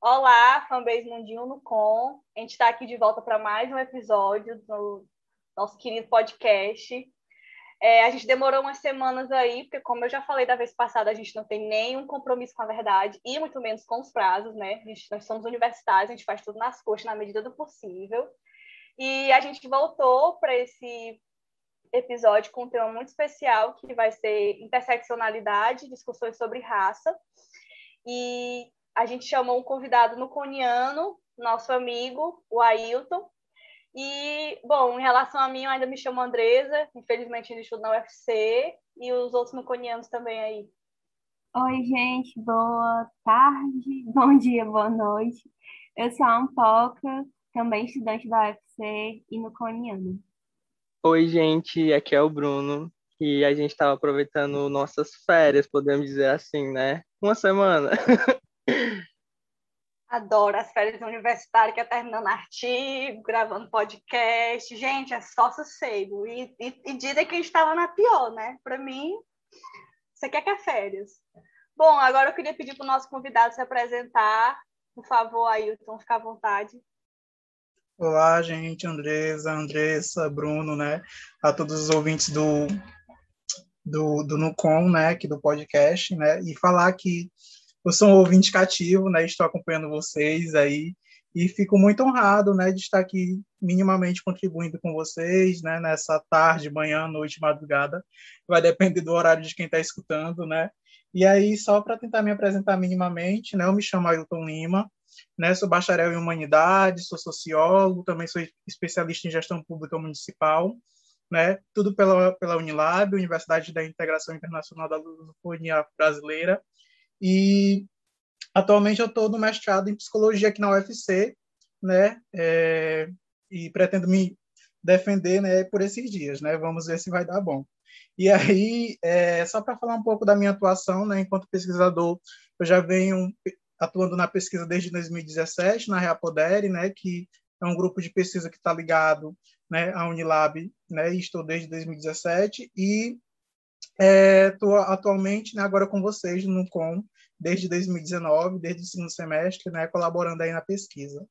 Olá, fanbase Mundinho no Com. A gente está aqui de volta para mais um episódio do nosso querido podcast. É, a gente demorou umas semanas aí, porque, como eu já falei da vez passada, a gente não tem nenhum compromisso com a verdade e muito menos com os prazos, né? Gente, nós somos universitários, a gente faz tudo nas coxas, na medida do possível. E a gente voltou para esse episódio com um tema muito especial, que vai ser interseccionalidade, discussões sobre raça. E a gente chamou um convidado no Coniano, nosso amigo, o Ailton. E, bom, em relação a mim, eu ainda me chamo Andresa, infelizmente ainda estudo na UFC, e os outros nuconianos também aí. Oi, gente, boa tarde, bom dia, boa noite. Eu sou a Ampoca, também estudante da UFC e nuconiano. Oi, gente, aqui é o Bruno, e a gente estava aproveitando nossas férias, podemos dizer assim, né? Uma semana. Adoro as férias universitárias, que é terminando artigo, gravando podcast. Gente, é só sossego. E, e, e dizem que a gente estava na pior, né? Para mim, você quer que é férias. Bom, agora eu queria pedir para o nosso convidado se apresentar. Por favor, Ailton, fica à vontade. Olá, gente, Andresa, Andressa, Bruno, né? A todos os ouvintes do, do, do Nucom, né? Aqui do podcast, né? E falar que eu sou um ouvinte cativo, né? Estou acompanhando vocês aí e fico muito honrado, né, de estar aqui minimamente contribuindo com vocês, né, nessa tarde, manhã, noite, madrugada. Vai depender do horário de quem está escutando, né? E aí, só para tentar me apresentar minimamente, né, eu me chamo Ailton Lima, né, sou bacharel em Humanidades, sou sociólogo, também sou especialista em gestão pública municipal, né, tudo pela, pela Unilab, Universidade da Integração Internacional da Lusofonia Brasileira, e atualmente eu estou no mestrado em psicologia aqui na UFC, né? É, e pretendo me defender, né, por esses dias, né? Vamos ver se vai dar bom. E aí, é, só para falar um pouco da minha atuação, né, enquanto pesquisador, eu já venho atuando na pesquisa desde 2017 na Reapodere, né, que é um grupo de pesquisa que está ligado, né, à Unilab, né, e estou desde 2017 e Estou é, atualmente né, agora com vocês no Com, desde 2019, desde o segundo semestre, né, colaborando aí na pesquisa.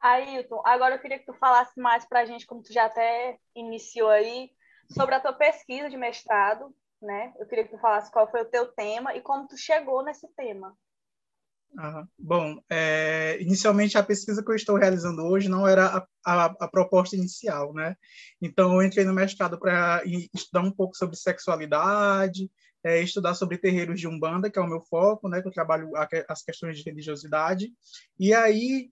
Ailton, agora eu queria que tu falasse mais para a gente, como tu já até iniciou aí, sobre a tua pesquisa de mestrado, né? Eu queria que tu falasse qual foi o teu tema e como tu chegou nesse tema. Bom, é, inicialmente a pesquisa que eu estou realizando hoje não era a, a, a proposta inicial, né? Então eu entrei no mestrado para estudar um pouco sobre sexualidade, é, estudar sobre terreiros de umbanda, que é o meu foco, né? Que eu trabalho as questões de religiosidade. E aí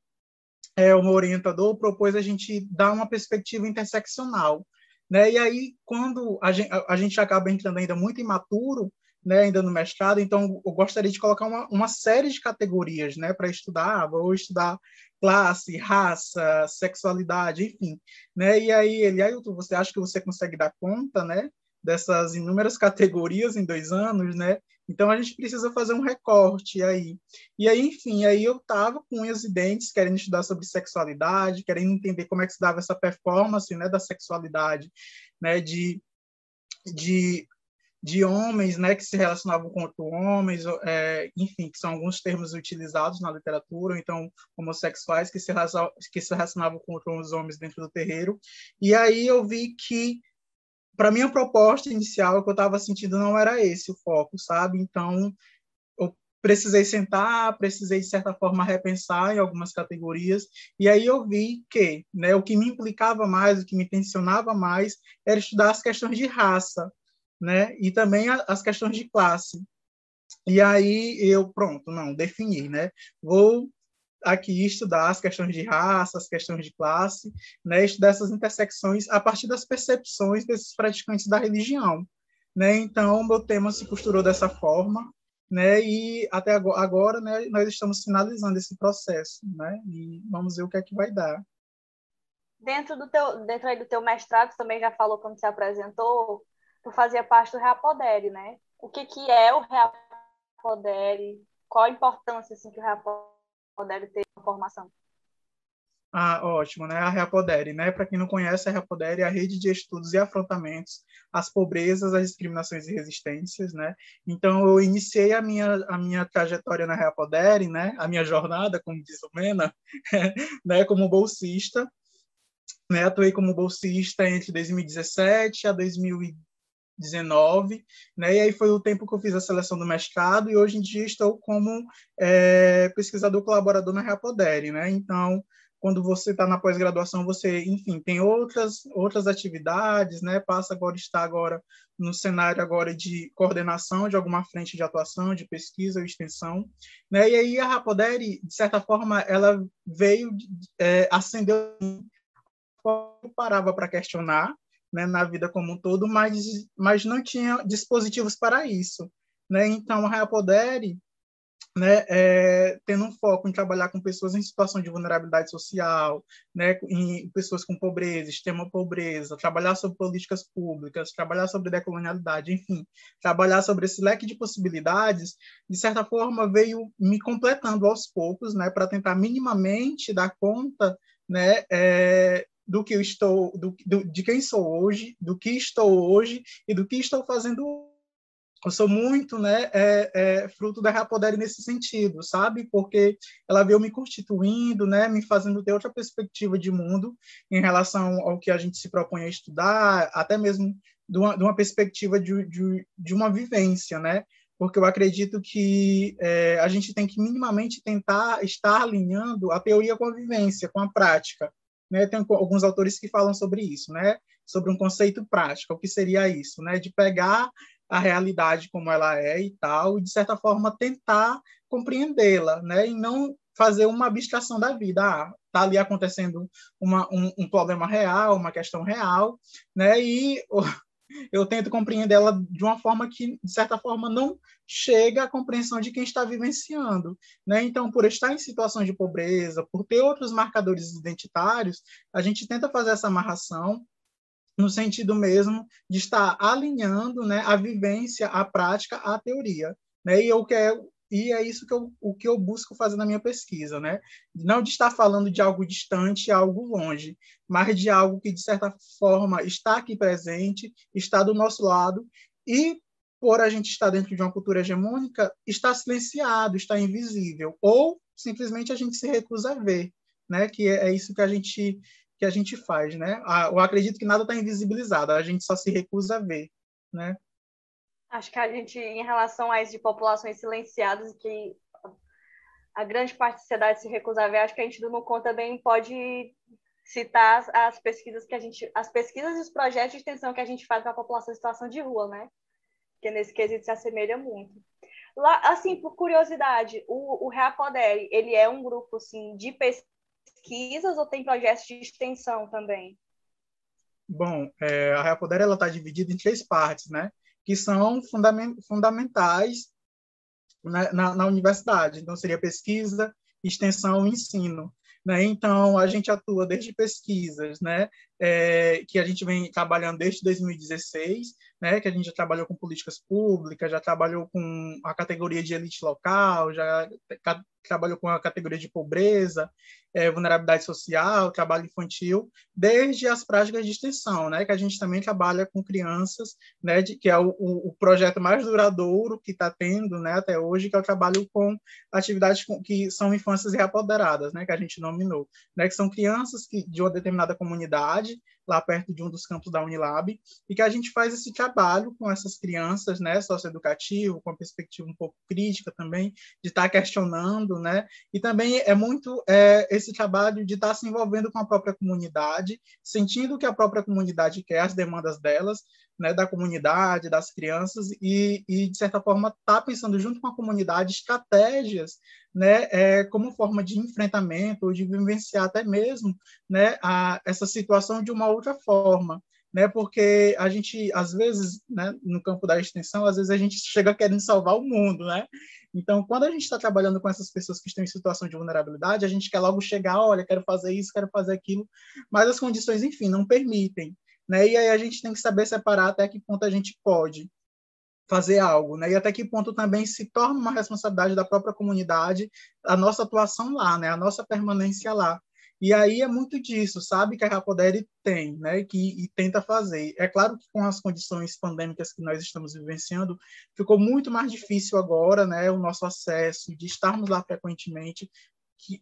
é, o meu orientador propôs a gente dar uma perspectiva interseccional, né? E aí quando a gente, a, a gente acaba entrando ainda muito imaturo né, ainda no mestrado, então eu gostaria de colocar uma, uma série de categorias né, para estudar, vou estudar classe, raça, sexualidade, enfim. Né? E aí ele, Ailton, você acha que você consegue dar conta né, dessas inúmeras categorias em dois anos? Né? Então a gente precisa fazer um recorte aí. E aí, enfim, aí eu estava com unhas e dentes querendo estudar sobre sexualidade, querendo entender como é que se dava essa performance né, da sexualidade, né, de de de homens, né, que se relacionavam com outros homens, é, enfim, que são alguns termos utilizados na literatura, então homossexuais que se, que se relacionavam com outros homens dentro do terreiro. E aí eu vi que, para minha proposta inicial, o que eu estava sentindo não era esse o foco, sabe? Então eu precisei sentar, precisei de certa forma repensar em algumas categorias, e aí eu vi que, né, o que me implicava mais, o que me tensionava mais, era estudar as questões de raça, né? E também as questões de classe. E aí eu, pronto, não, defini, né? Vou aqui estudar as questões de raça, as questões de classe, né? Estudar essas intersecções a partir das percepções desses praticantes da religião, né? Então, meu tema se costurou dessa forma, né? E até agora, né, nós estamos finalizando esse processo, né? E vamos ver o que é que vai dar. dentro do teu, dentro do teu mestrado, também já falou quando se apresentou, tu fazia parte do Reapodere, né? O que que é o Reapodere? Qual a importância assim que o Reapodere tem na formação? Ah, ótimo, né? A Reapodere, né? Para quem não conhece, a Reapodere é a rede de estudos e afrontamentos às pobrezas, às discriminações e resistências, né? Então, eu iniciei a minha, a minha trajetória na Reapodere, né? A minha jornada, como diz o Mena, né? Como bolsista, né? Atuei como bolsista entre 2017 a 2019, né? E aí foi o tempo que eu fiz a seleção do mestrado e hoje em dia estou como é, pesquisador colaborador na Reapodere, né? Então, quando você está na pós-graduação, você, enfim, tem outras outras atividades, né? Passa agora está agora no cenário agora de coordenação de alguma frente de atuação, de pesquisa ou extensão, né? E aí a Rapodere, de certa forma, ela veio é, acendeu eu parava para questionar, né, na vida como um todo, mas mas não tinha dispositivos para isso, né? Então a Rapodere né, é, tendo um foco em trabalhar com pessoas em situação de vulnerabilidade social, né, em pessoas com pobreza, extrema pobreza, trabalhar sobre políticas públicas, trabalhar sobre decolonialidade, enfim, trabalhar sobre esse leque de possibilidades, de certa forma veio me completando aos poucos, né, para tentar minimamente dar conta, né, é, do que eu estou, do, do, de quem sou hoje, do que estou hoje e do que estou fazendo eu sou muito né, é, é, fruto da Rapodere nesse sentido, sabe? Porque ela veio me constituindo, né, me fazendo ter outra perspectiva de mundo em relação ao que a gente se propõe a estudar, até mesmo de uma, de uma perspectiva de, de, de, uma vivência, né? Porque eu acredito que é, a gente tem que minimamente tentar estar alinhando a teoria com a vivência, com a prática. Né? Tem alguns autores que falam sobre isso, né? Sobre um conceito prático, o que seria isso, né? De pegar a realidade como ela é e tal, e de certa forma tentar compreendê-la, né? E não fazer uma abstração da vida. Ah, tá ali acontecendo uma, um, um, problema real, uma questão real, né? E eu tento compreendê-la de uma forma que, de certa forma, não chega à compreensão de quem está vivenciando. Né? Então, por estar em situação de pobreza, por ter outros marcadores identitários, a gente tenta fazer essa amarração no sentido mesmo de estar alinhando né, a vivência, a prática, à teoria. Né? E eu quero e é isso que eu, o que eu busco fazer na minha pesquisa, né? Não de estar falando de algo distante, algo longe, mas de algo que, de certa forma, está aqui presente, está do nosso lado, e, por a gente estar dentro de uma cultura hegemônica, está silenciado, está invisível, ou simplesmente a gente se recusa a ver, né? Que é, é isso que a gente que a gente faz, né? Eu acredito que nada está invisibilizado, a gente só se recusa a ver, né? Acho que a gente, em relação a isso de populações silenciadas, que a grande parte da sociedade se recusa a ver, acho que a gente do Nucom também pode citar as pesquisas que a gente, as pesquisas e os projetos de extensão que a gente faz para a população em situação de rua, né? Que nesse quesito se assemelha muito. Lá, assim, por curiosidade, o, o Reapodere, ele é um grupo assim de pesquisa pesquisas ou tem projetos de extensão também? Bom, é, a Reapoder ela está dividida em três partes, né? Que são fundamentais na, na, na, universidade. Então, seria pesquisa, extensão e ensino. Né? Então, a gente atua desde pesquisas, né? É, que a gente vem trabalhando desde 2016, né? que a gente já trabalhou com políticas públicas, já trabalhou com a categoria de elite local, já trabalhou com a categoria de pobreza, é, vulnerabilidade social, trabalho infantil, desde as práticas de extensão, né, que a gente também trabalha com crianças, né, de, que é o, o, projeto mais duradouro que está tendo, né, até hoje, que é o trabalho com atividades com, que são infâncias reapoderadas, né, que a gente nominou, né, que são crianças que, de uma determinada comunidade, lá perto de um dos campos da Unilab, e que a gente faz esse trabalho com essas crianças, né, socioeducativo, com a perspectiva um pouco crítica também, de estar tá questionando, né, e também é muito é, esse trabalho de estar tá se envolvendo com a própria comunidade, sentindo que a própria comunidade quer, as demandas delas, né, da comunidade, das crianças, e, e de certa forma, estar tá pensando junto com a comunidade estratégias né, é, como forma de enfrentamento ou de vivenciar até mesmo né, a, essa situação de uma outra forma. Né? Porque a gente, às vezes, né, no campo da extensão, às vezes a gente chega querendo salvar o mundo, né? Então, quando a gente está trabalhando com essas pessoas que estão em situação de vulnerabilidade, a gente quer logo chegar, olha, quero fazer isso, quero fazer aquilo, mas as condições, enfim, não permitem, né? E aí a gente tem que saber separar até que ponto a gente pode fazer algo, né? E até que ponto também se torna uma responsabilidade da própria comunidade a nossa atuação lá, né? A nossa permanência lá. E aí é muito disso, sabe, que a Rapodere tem, né, que e tenta fazer. É claro que com as condições pandêmicas que nós estamos vivenciando, ficou muito mais difícil agora, né, o nosso acesso de estarmos lá frequentemente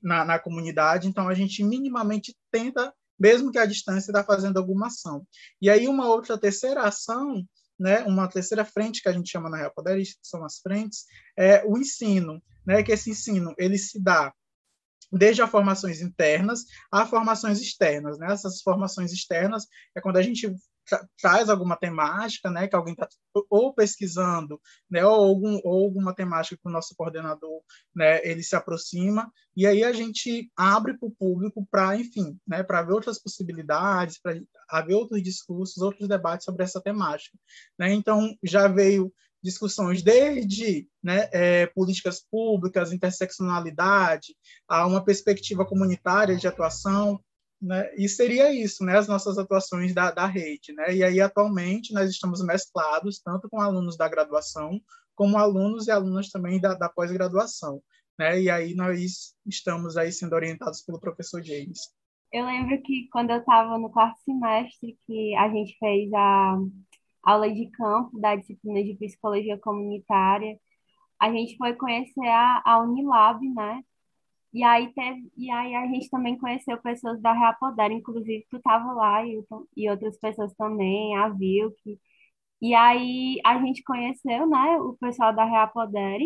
na, na comunidade. Então a gente minimamente tenta, mesmo que à distância, estar fazendo alguma ação. E aí uma outra terceira ação né, uma terceira frente que a gente chama na Rapodere, são as frentes, é o ensino, né, que esse ensino ele se dá desde as formações internas a formações externas. Né? Essas formações externas é quando a gente tra traz alguma temática, né, que alguém está ou pesquisando, né, ou, algum, ou alguma temática que o nosso coordenador, né, ele se aproxima, e aí a gente abre para o público para, enfim, né, para ver outras possibilidades, para haver outros discursos, outros debates sobre essa temática. Né? Então, já veio discussões desde né, é, políticas públicas, interseccionalidade, a uma perspectiva comunitária de atuação, né, e seria isso, né, as nossas atuações da, da rede. Né, e aí, atualmente, nós estamos mesclados, tanto com alunos da graduação, como alunos e alunas também da, da pós-graduação. Né, e aí nós estamos aí sendo orientados pelo professor James. Eu lembro que quando eu estava no quarto semestre, que a gente fez a aula de campo da disciplina de psicologia comunitária. A gente foi conhecer a, a Unilab, né? E aí, teve, e aí a gente também conheceu pessoas da Reapoder, inclusive tu estava lá, Hilton, e outras pessoas também, a Vilk. E aí a gente conheceu, né, o pessoal da Reapoder,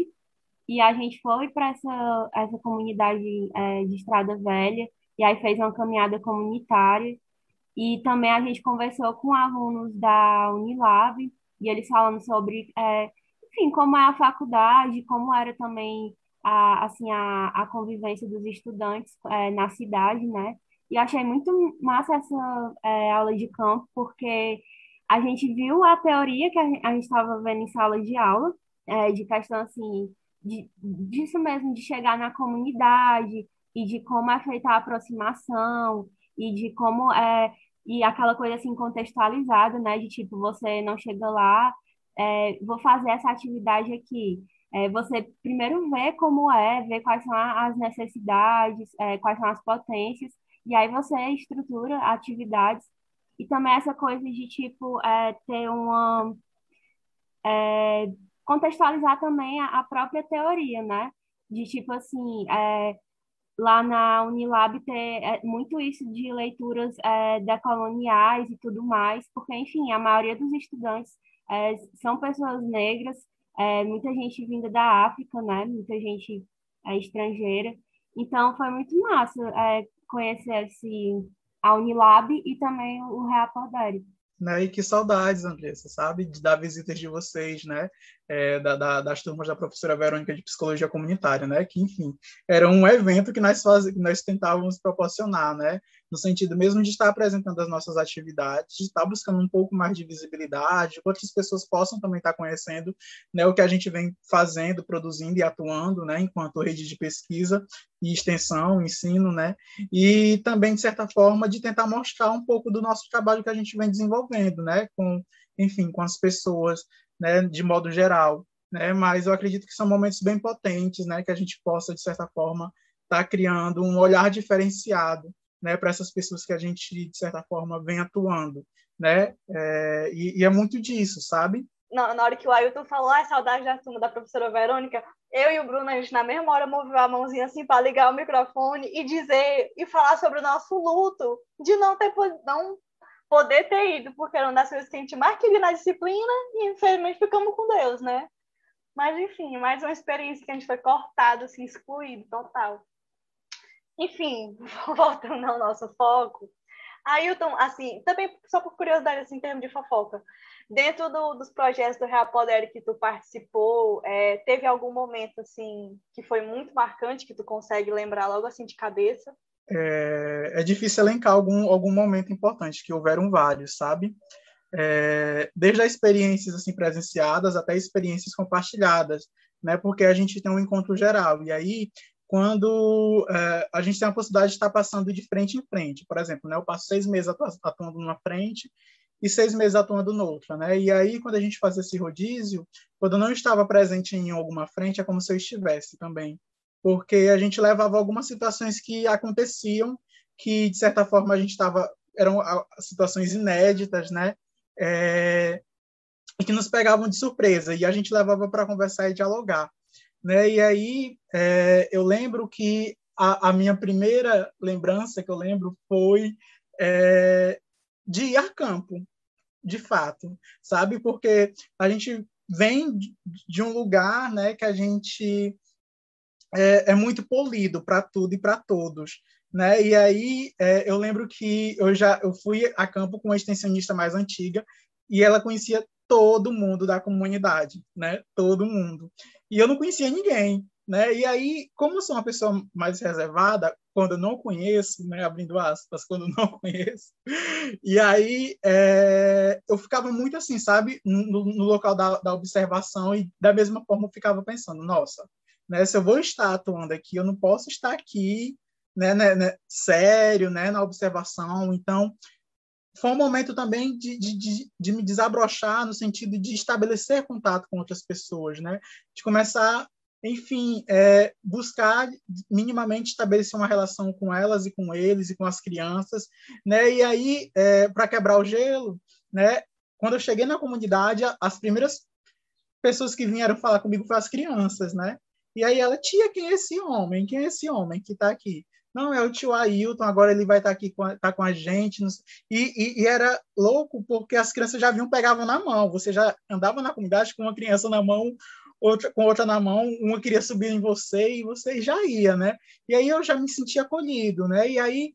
e a gente foi para essa, essa comunidade é, de Estrada Velha, e aí fez uma caminhada comunitária. E também a gente conversou com alunos da Unilab, e eles falando sobre, é, enfim, como é a faculdade, como era também a, assim, a, a convivência dos estudantes é, na cidade, né? E achei muito massa essa é, aula de campo, porque a gente viu a teoria que a gente estava vendo em sala de aula, é, de questão, assim, de, disso mesmo, de chegar na comunidade, e de como é feita a aproximação, e de como é e aquela coisa assim contextualizada, né? De tipo, você não chega lá, é, vou fazer essa atividade aqui. É, você primeiro vê como é, vê quais são as necessidades, é, quais são as potências, e aí você estrutura atividades. E também essa coisa de tipo é, ter uma é, contextualizar também a, a própria teoria, né? De tipo assim, é, lá na Unilab ter é, muito isso de leituras é, decoloniais e tudo mais, porque, enfim, a maioria dos estudantes é, são pessoas negras, é, muita gente vinda da África, né? Muita gente é, estrangeira. Então, foi muito massa conhecer esse, a Unilab e também o Reapodere. Né? E que saudades, Andressa, sabe? De dar visitas de vocês, né? É, da, da, das turmas da professora Verônica de Psicologia Comunitária, né? Que, enfim, era um evento que nós, faz, que nós tentávamos proporcionar, né? no sentido mesmo de estar apresentando as nossas atividades, de estar buscando um pouco mais de visibilidade, que outras pessoas possam também estar conhecendo né, o que a gente vem fazendo, produzindo e atuando, né, enquanto rede de pesquisa e extensão, ensino, né, e também, de certa forma, de tentar mostrar um pouco do nosso trabalho que a gente vem desenvolvendo, né, com, enfim, com as pessoas, né, de modo geral, né, mas eu acredito que são momentos bem potentes, né, que a gente possa, de certa forma, estar criando um olhar diferenciado né, para essas pessoas que a gente, de certa forma, vem atuando. Né? É, e, e, é muito disso, sabe? Na, na hora que o Ailton falou, ah, saudade da turma da professora Verônica, eu e o Bruno, a gente na mesma hora moveu a mãozinha assim para ligar o microfone e dizer e falar sobre o nosso luto de não ter não poder ter ido, porque era uma das coisas que a gente mais queria na disciplina e infelizmente ficamos com Deus, né? Mas enfim, mais uma experiência que a gente foi cortado, assim, excluído total. Enfim, voltando ao nosso foco, Ailton, assim, também só por curiosidade, assim, em termos de fofoca, dentro do, dos projetos do Real Poder que tu participou, é, teve algum momento, assim, que foi muito marcante, que tu consegue lembrar logo, assim, de cabeça? É, é difícil elencar algum, algum momento importante, que houveram vários, sabe? É, desde as experiências assim presenciadas até experiências compartilhadas, né? Porque a gente tem um encontro geral e aí quando é, a gente tem a possibilidade de estar passando de frente em frente, por exemplo, né? Eu passo seis meses atuando numa frente e seis meses atuando noutra, né? E aí quando a gente faz esse rodízio, quando eu não estava presente em alguma frente é como se eu estivesse também, porque a gente levava algumas situações que aconteciam que de certa forma a gente estava eram situações inéditas, né? É, que nos pegavam de surpresa e a gente levava para conversar e dialogar, né? E aí é, eu lembro que a, a, minha primeira lembrança que eu lembro foi é, de ir a campo, de fato, sabe? Porque a gente vem de um lugar, né, que a gente é, é muito polido para tudo e para todos, né? E aí é, eu lembro que eu já eu fui a campo com uma extensionista mais antiga e ela conhecia todo mundo da comunidade, né? Todo mundo. E eu não conhecia ninguém, né? E aí, como eu sou uma pessoa mais reservada, quando eu não conheço, né? Abrindo aspas, quando eu não conheço. E aí é, eu ficava muito assim, sabe? No, no local da, da observação e da mesma forma eu ficava pensando, nossa, né? Se eu vou estar atuando aqui, eu não posso estar aqui, né? né, né sério, né? Na observação. Então foi um momento também de, de, de, me desabrochar no sentido de estabelecer contato com outras pessoas, né? De começar, enfim, é, buscar minimamente estabelecer uma relação com elas e com eles e com as crianças, né? E aí, é, para quebrar o gelo, né? Quando eu cheguei na comunidade, as primeiras pessoas que vieram falar comigo foram as crianças, né? E aí ela, tia, quem é esse homem? Quem é esse homem que está aqui? Não, é o tio Ailton, agora ele vai estar tá aqui com a, tá com a gente. E, e, e, era louco porque as crianças já vinham, pegavam na mão. Você já andava na comunidade com uma criança na mão, outra com outra na mão, uma queria subir em você e você já ia, né? E aí eu já me sentia acolhido, né? E aí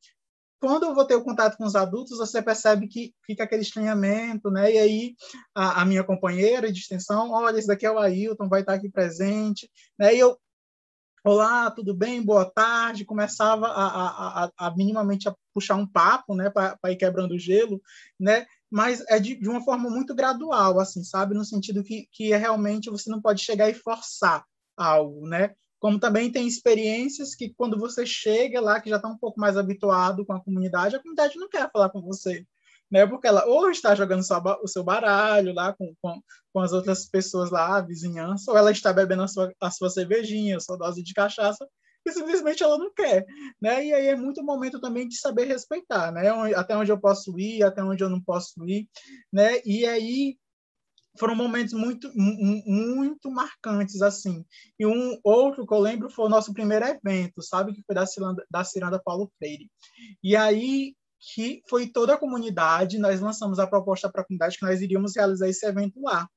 quando eu vou ter o contato com os adultos, você percebe que fica aquele estranhamento, né? E aí a, a minha companheira de extensão, olha, esse daqui é o Ailton, vai estar aqui presente, né? E eu Olá, tudo bem? Boa tarde. Começava a, a, a, minimamente a puxar um papo, né, para ir quebrando o gelo, né? Mas é de, de, uma forma muito gradual, assim, sabe? No sentido que, que é realmente você não pode chegar e forçar algo, né? Como também tem experiências que quando você chega lá, que já está um pouco mais habituado com a comunidade, a comunidade não quer falar com você, né? Porque ela ou está jogando o seu baralho lá com, com, com, as outras pessoas lá, a vizinhança, ou ela está bebendo a sua, a sua cervejinha, a sua dose de cachaça, e simplesmente ela não quer, né? E aí é muito momento também de saber respeitar, né? Até onde eu posso ir, até onde eu não posso ir, né? E aí foram momentos muito muito marcantes assim. E um outro que eu lembro foi o nosso primeiro evento, sabe, que foi da Ciranda, da Ciranda Paulo Freire. E aí que foi toda a comunidade, nós lançamos a proposta para a comunidade que nós iríamos realizar esse evento lá.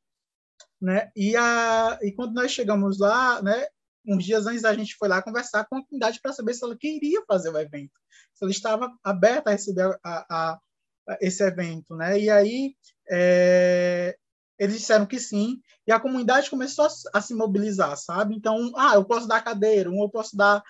Né? E, a, e quando nós chegamos lá, né, uns dias antes a gente foi lá conversar com a comunidade para saber se ela queria fazer o evento, se ela estava aberta a receber a, a, a esse evento. Né? E aí é, eles disseram que sim, e a comunidade começou a, a, se mobilizar, sabe? Então, ah, eu posso dar cadeira, um eu posso dar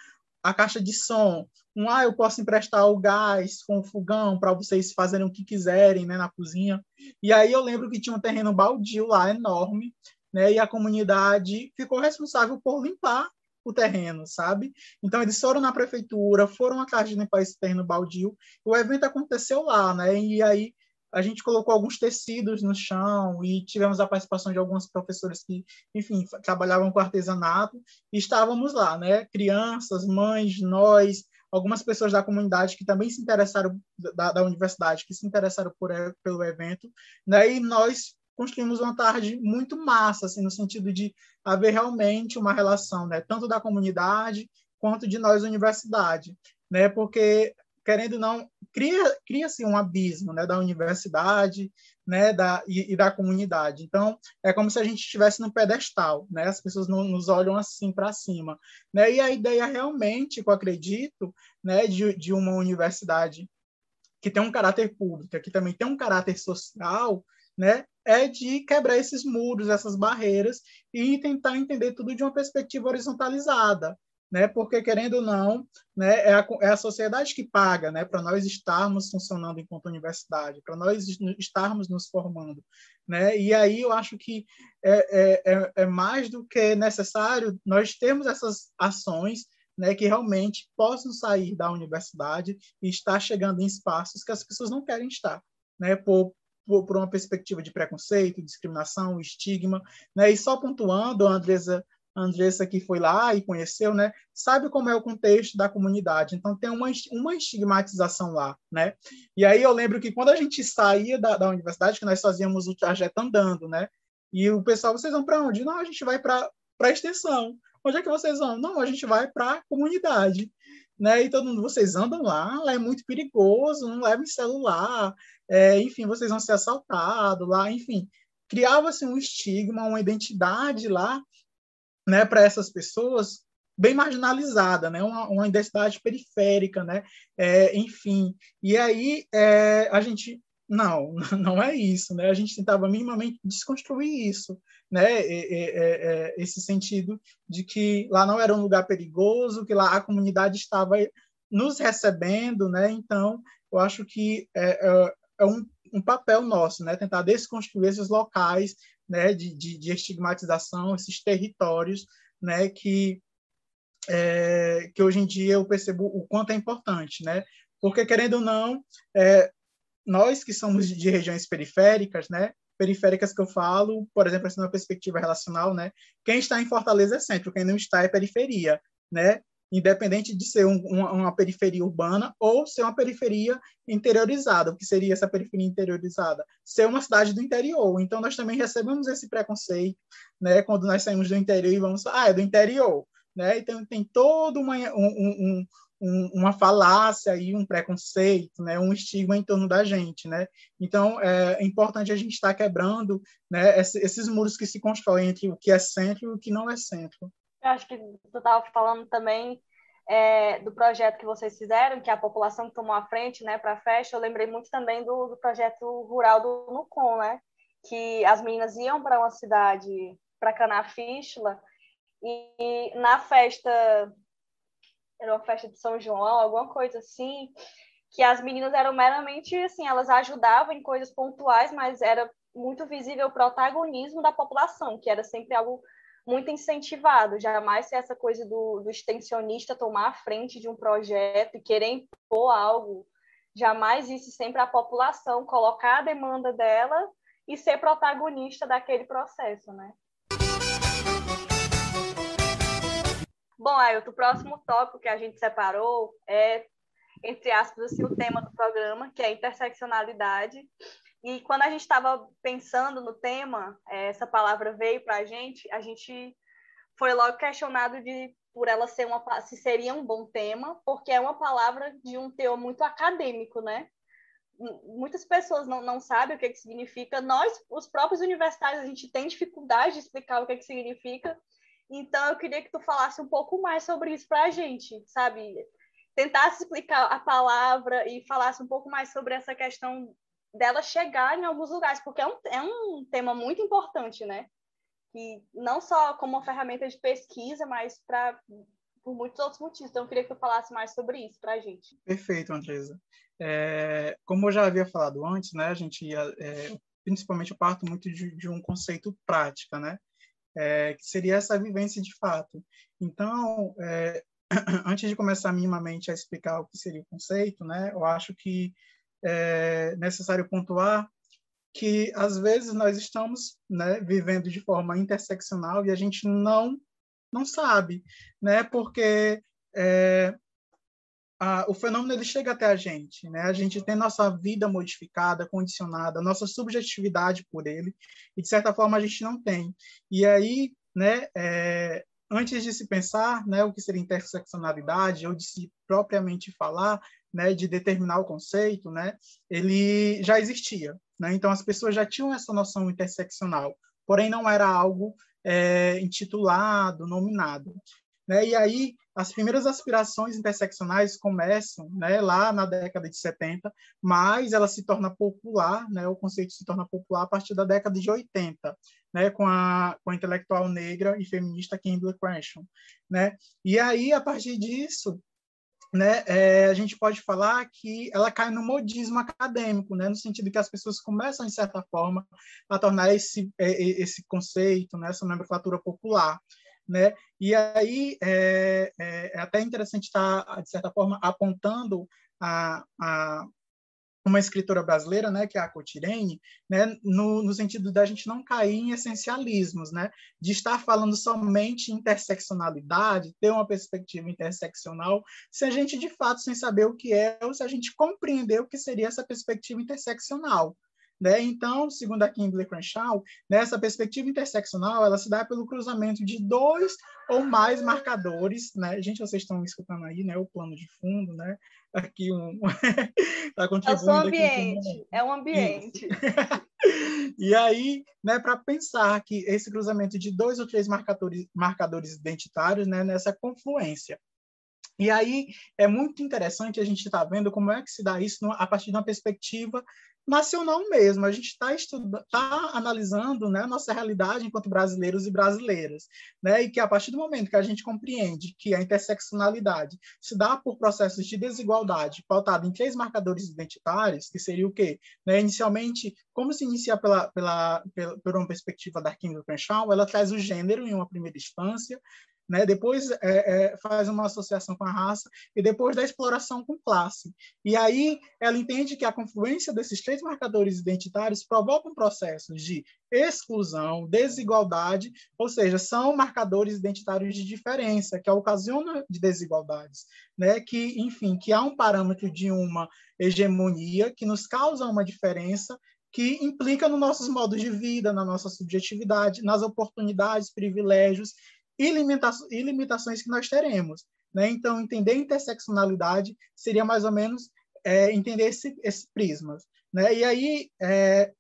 a caixa de som, um, ah, eu posso emprestar o gás com o fogão para vocês fazerem o que quiserem, né, na cozinha. E aí eu lembro que tinha um terreno baldio lá, enorme, né, e a comunidade ficou responsável por limpar o terreno, sabe? Então eles foram na prefeitura, foram atrás de limpar esse terreno baldio, o evento aconteceu lá, né, e aí a gente colocou alguns tecidos no chão e tivemos a participação de alguns professores que, enfim, trabalhavam com artesanato e estávamos lá, né? Crianças, mães, nós, algumas pessoas da comunidade que também se interessaram da, da universidade, que se interessaram por, pelo evento, né? E nós construímos uma tarde muito massa, assim, no sentido de haver realmente uma relação, né? Tanto da comunidade quanto de nós universidade, né? Porque querendo ou não, cria, cria-se um abismo né, da universidade né, da, e, e, da comunidade. Então, é como se a gente estivesse no pedestal, né? as pessoas não nos olham assim para cima. Né? E a ideia realmente, que eu acredito, né, de, de uma universidade que tem um caráter público, que também tem um caráter social, né, é de quebrar esses muros, essas barreiras e tentar entender tudo de uma perspectiva horizontalizada, né? Porque querendo ou não, né, é a, é a sociedade que paga, né, para nós estarmos funcionando enquanto universidade, para nós estarmos nos formando, né? E aí eu acho que é, é, é, é mais do que necessário nós termos essas ações né, que realmente possam sair da universidade e estar chegando em espaços que as pessoas não querem estar, né, por, por, por uma perspectiva de preconceito, discriminação, estigma, né, e só pontuando, Andresa, a Andressa que foi lá e conheceu, né, sabe como é o contexto da comunidade, então tem uma, uma estigmatização lá, né, e aí eu lembro que quando a gente saía da, da universidade, que nós fazíamos o trajeto andando, né, e o pessoal, vocês vão para onde? Não, a gente vai para a extensão. Onde é que vocês vão? Não, a gente vai para a comunidade. Né? E todo mundo, vocês andam lá, lá é muito perigoso, não levem celular, é, enfim, vocês vão ser assaltados lá, enfim. Criava-se um estigma, uma identidade lá, né, para essas pessoas bem marginalizada, né, uma, uma identidade periférica, né, é, enfim. E aí é, a gente não, não é isso, né? A gente tentava minimamente desconstruir isso, né? esse sentido de que lá não era um lugar perigoso, que lá a comunidade estava nos recebendo, né? Então, eu acho que é, é, é um, um, papel nosso, né? Tentar desconstruir esses locais, né? De, de, de estigmatização, esses territórios, né? Que é, que hoje em dia eu percebo o quanto é importante, né? Porque querendo ou não, é, nós que somos de regiões periféricas, né? Periféricas que eu falo, por exemplo, assim, uma perspectiva relacional, né? Quem está em Fortaleza é centro, quem não está é periferia, né? Independente de ser um, uma, uma, periferia urbana ou ser uma periferia interiorizada. O que seria essa periferia interiorizada? Ser uma cidade do interior. Então, nós também recebemos esse preconceito, né? Quando nós saímos do interior e vamos, ah, é do interior, né? Então, tem todo uma, um, um, um, uma falácia e um preconceito, né, um estigma em torno da gente, né? Então é importante a gente estar quebrando, né, esses muros que se constroem entre o que é centro e o que não é centro. Eu acho que tu estava falando também é, do projeto que vocês fizeram, que é a população que tomou a frente, né, para a festa. Eu lembrei muito também do, do projeto rural do Nucom, né? Que as meninas iam para uma cidade, para Canafístula, e na festa era uma festa de São João, alguma coisa assim, que as meninas eram meramente assim, elas ajudavam em coisas pontuais, mas era muito visível o protagonismo da população, que era sempre algo muito incentivado, jamais ser essa coisa do, do extensionista tomar a frente de um projeto e querer impor algo, jamais isso sempre a população colocar a demanda dela e ser protagonista daquele processo, né? Bom, Ailton, o próximo tópico que a gente separou é, entre aspas, assim, o tema do programa, que é interseccionalidade. E quando a gente estava pensando no tema, é, essa palavra veio para a gente, a gente foi logo questionado de por ela ser uma se seria um bom tema, porque é uma palavra de um teor muito acadêmico, né? Muitas pessoas não, não sabem o que, que significa. Nós, os próprios universitários, a gente tem dificuldade de explicar o que, que significa. Então, eu queria que tu falasse um pouco mais sobre isso para a gente, sabe? Tentasse explicar a palavra e falasse um pouco mais sobre essa questão dela chegar em alguns lugares, porque é um, é um tema muito importante, né? E não só como uma ferramenta de pesquisa, mas para por muitos outros motivos. Então, eu queria que tu falasse mais sobre isso para a gente. Perfeito, Andresa. É, como eu já havia falado antes, né, a gente ia, é, principalmente eu parto muito de, de um conceito prática, né? é, que seria essa vivência de fato. Então, é, antes de começar minimamente a explicar o que seria o conceito, né, eu acho que é necessário pontuar que às vezes nós estamos né, vivendo de forma interseccional e a gente não não sabe, né, porque é, a, o fenômeno ele chega até a gente, né? A gente tem nossa vida modificada, condicionada, nossa subjetividade por ele, e de certa forma a gente não tem. E aí, né? É, antes de se pensar, né, o que seria interseccionalidade ou de se propriamente falar, né, de determinar o conceito, né, ele já existia, né? Então as pessoas já tinham essa noção interseccional, porém não era algo é, intitulado, nominado. Né? E aí as primeiras aspirações interseccionais começam né, lá na década de 70, mas ela se torna popular, né, o conceito se torna popular a partir da década de 80, né, com, a, com a intelectual negra e feminista Kimberly Crenshaw. Né? E aí, a partir disso, né, é, a gente pode falar que ela cai no modismo acadêmico, né, no sentido que as pessoas começam, de certa forma, a tornar esse, é, é, esse conceito, né, essa nomenclatura popular. Né? E aí é, é, é até interessante estar, de certa forma, apontando a, a, uma escritora brasileira, né, que é a Cotirene, né, no, no sentido da gente não cair em essencialismos, né, de estar falando somente interseccionalidade, ter uma perspectiva interseccional, se a gente de fato sem saber o que é ou se a gente compreender o que seria essa perspectiva interseccional. Né? Então, segundo a Kimberly Crenshaw, nessa perspectiva interseccional, ela se dá pelo cruzamento de dois ou mais marcadores, né? Gente, vocês estão escutando aí, né? O plano de fundo, né? Aqui um tá contribuindo. É um ambiente, é um ambiente. e aí, né? Para pensar que esse cruzamento de dois ou três marcadores, marcadores identitários, né? Nessa confluência. E aí é muito interessante a gente estar tá vendo como é que se dá isso a partir de uma perspectiva nacional mesmo. A gente está tá analisando né, a nossa realidade enquanto brasileiros e brasileiras. Né, e que a partir do momento que a gente compreende que a interseccionalidade se dá por processos de desigualdade pautado em três marcadores identitários, que seria o quê? Né, inicialmente, como se inicia pela, pela, pela, por uma perspectiva da Kim Crenshaw, ela traz o gênero em uma primeira instância, né? depois é, é, faz uma associação com a raça e depois da exploração com classe. E aí ela entende que a confluência desses três marcadores identitários provocam processos de exclusão, desigualdade, ou seja, são marcadores identitários de diferença que ocasionam de desigualdades, né? Que, enfim, que há um parâmetro de uma hegemonia que nos causa uma diferença que implica nos nossos modos de vida, na nossa subjetividade, nas oportunidades, privilégios e, limitações que nós teremos. Né? Então, entender interseccionalidade seria mais ou menos é, entender esse, esse prisma. Né? E aí, é,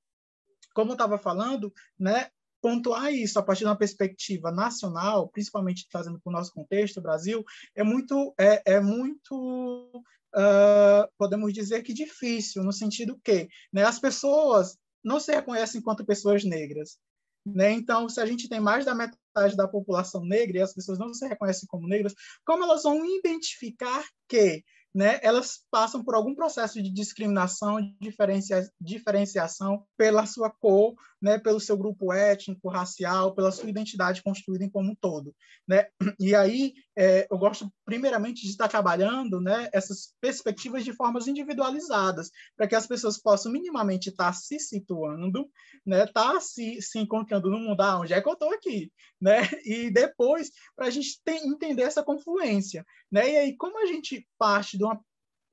como eu estava falando, né, pontuar isso a partir de uma perspectiva nacional, principalmente trazendo para o nosso contexto, Brasil, é muito, é, é muito uh, podemos dizer que difícil, no sentido que né, as pessoas não se reconhecem enquanto pessoas negras. Né? Então, se a gente tem mais da metade da população negra e as pessoas não se reconhecem como negras, como elas vão identificar que né, elas passam por algum processo de discriminação, de diferencia, diferenciação pela sua cor, né, pelo seu grupo étnico, racial, pela sua identidade construída como um todo. Né? E aí é, eu gosto, primeiramente, de estar trabalhando né, essas perspectivas de formas individualizadas, para que as pessoas possam minimamente estar se situando, né, estar se, se encontrando no mundo, ah, onde é que eu estou aqui? Né? E depois, para a gente ter, entender essa confluência. Né? E aí, como a gente parte de uma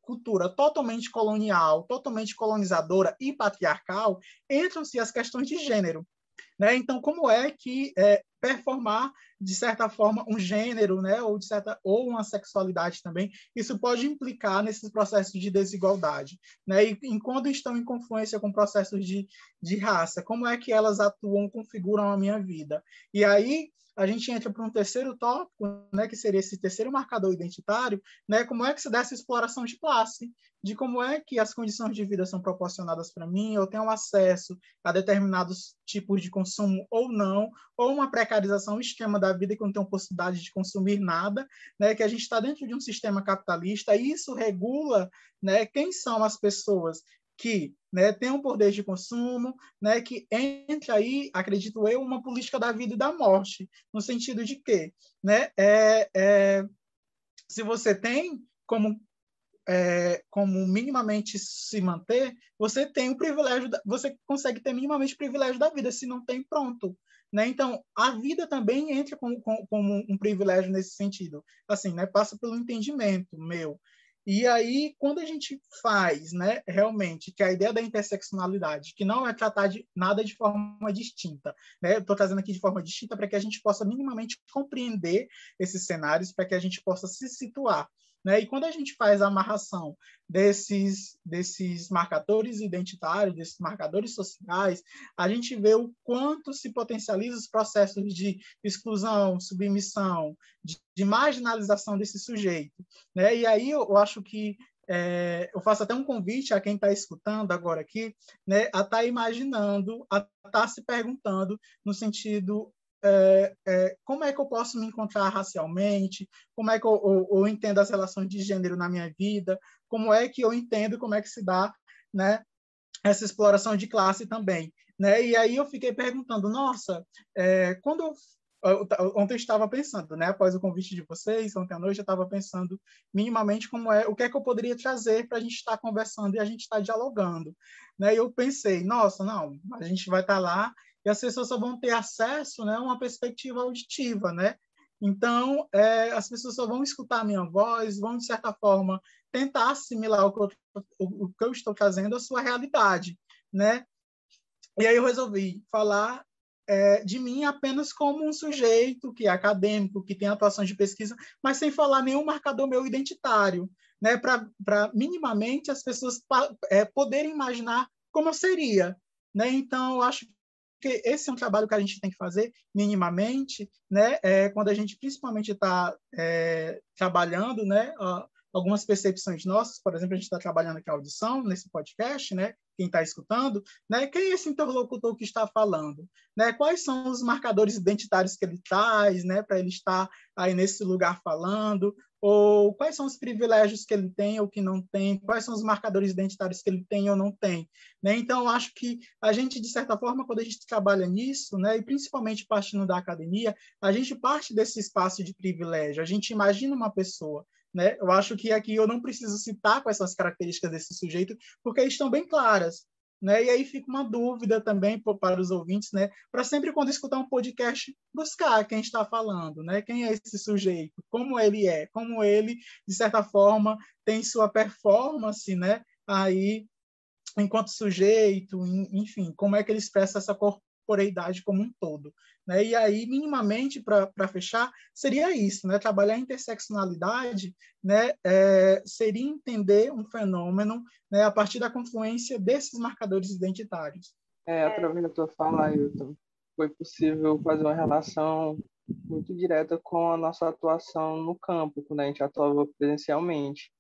cultura totalmente colonial, totalmente colonizadora e patriarcal, entram-se as questões de gênero. Né? Então, como é que é, performar, de certa forma, um gênero, né? ou, de certa, ou uma sexualidade também, isso pode implicar nesses processos de desigualdade. Né? E, enquanto estão em confluência com processos de, de raça, como é que elas atuam, configuram a minha vida? E aí, a gente entra para um terceiro tópico, né, que seria esse terceiro marcador identitário, né, como é que se dá essa exploração de classe, de como é que as condições de vida são proporcionadas para mim, eu tenho acesso a determinados tipos de consumo ou não, ou uma precarização, um esquema da vida que não tem possibilidade de consumir nada, né, que a gente está dentro de um sistema capitalista, e isso regula né, quem são as pessoas que né, tem um poder de consumo, né, que entra aí, acredito eu, uma política da vida e da morte, no sentido de que, né, é, é, se você tem como é, como minimamente se manter, você tem o privilégio, da, você consegue ter minimamente o privilégio da vida, se não tem, pronto. Né? Então, a vida também entra como, como, como um privilégio nesse sentido. Assim, né? passa pelo entendimento meu. E aí, quando a gente faz, né, realmente, que a ideia da interseccionalidade, que não é tratar de nada de forma distinta, né, estou trazendo aqui de forma distinta para que a gente possa minimamente compreender esses cenários, para que a gente possa se situar. Né? E quando a gente faz a amarração desses, desses marcadores identitários, desses marcadores sociais, a gente vê o quanto se potencializa os processos de exclusão, submissão, de, de marginalização desse sujeito. Né? E aí eu, acho que é, eu faço até um convite a quem está escutando agora aqui, né, a estar tá imaginando, a estar tá se perguntando no sentido é, é, como é que eu posso me encontrar racialmente, como é que eu, eu, eu, entendo as relações de gênero na minha vida, como é que eu entendo como é que se dá né, essa exploração de classe também. Né? E aí eu fiquei perguntando, nossa, é, quando eu ontem eu estava pensando, né, após o convite de vocês, ontem à noite eu estava pensando minimamente como é, o que é que eu poderia trazer para a gente estar conversando e a gente estar dialogando, né? E eu pensei, nossa, não, a gente vai estar lá e as pessoas só vão ter acesso, né, a uma perspectiva auditiva, né? Então, é, as pessoas só vão escutar a minha voz, vão, de certa forma, tentar assimilar o que eu, o, o que eu estou fazendo à sua realidade, né? E aí eu resolvi falar é, de mim apenas como um sujeito que é acadêmico, que tem atuação de pesquisa, mas sem falar nenhum marcador meu identitário, né, para minimamente as pessoas é, poderem imaginar como eu seria. Né? Então, eu acho que esse é um trabalho que a gente tem que fazer minimamente, né? É, quando a gente principalmente está é, trabalhando, né? Algumas percepções nossas, por exemplo, a gente está trabalhando aqui a audição nesse podcast, né? Quem está escutando, né? Quem é esse interlocutor que está falando, né? Quais são os marcadores identitários que ele traz, né? Para ele estar aí nesse lugar falando, ou quais são os privilégios que ele tem ou que não tem, quais são os marcadores identitários que ele tem ou não tem, né? Então, acho que a gente, de certa forma, quando a gente trabalha nisso, né? E principalmente partindo da academia, a gente parte desse espaço de privilégio, a gente imagina uma pessoa, né? Eu acho que aqui eu não preciso citar quais são as características desse sujeito, porque estão bem claras. Né? E aí fica uma dúvida também para os ouvintes, né? Para sempre quando escutar um podcast, buscar quem está falando, né? Quem é esse sujeito? Como ele é? Como ele, de certa forma, tem sua performance, né? Aí, enquanto sujeito, enfim, como é que ele expressa essa corporeidade como um todo. Né? E aí, minimamente, para fechar, seria isso, né? trabalhar a interseccionalidade né? É, seria entender um fenômeno né? a partir da confluência desses marcadores identitários. É, através da tua fala, Ailton, foi possível fazer uma relação muito direta com a nossa atuação no campo, quando a gente atuava presencialmente,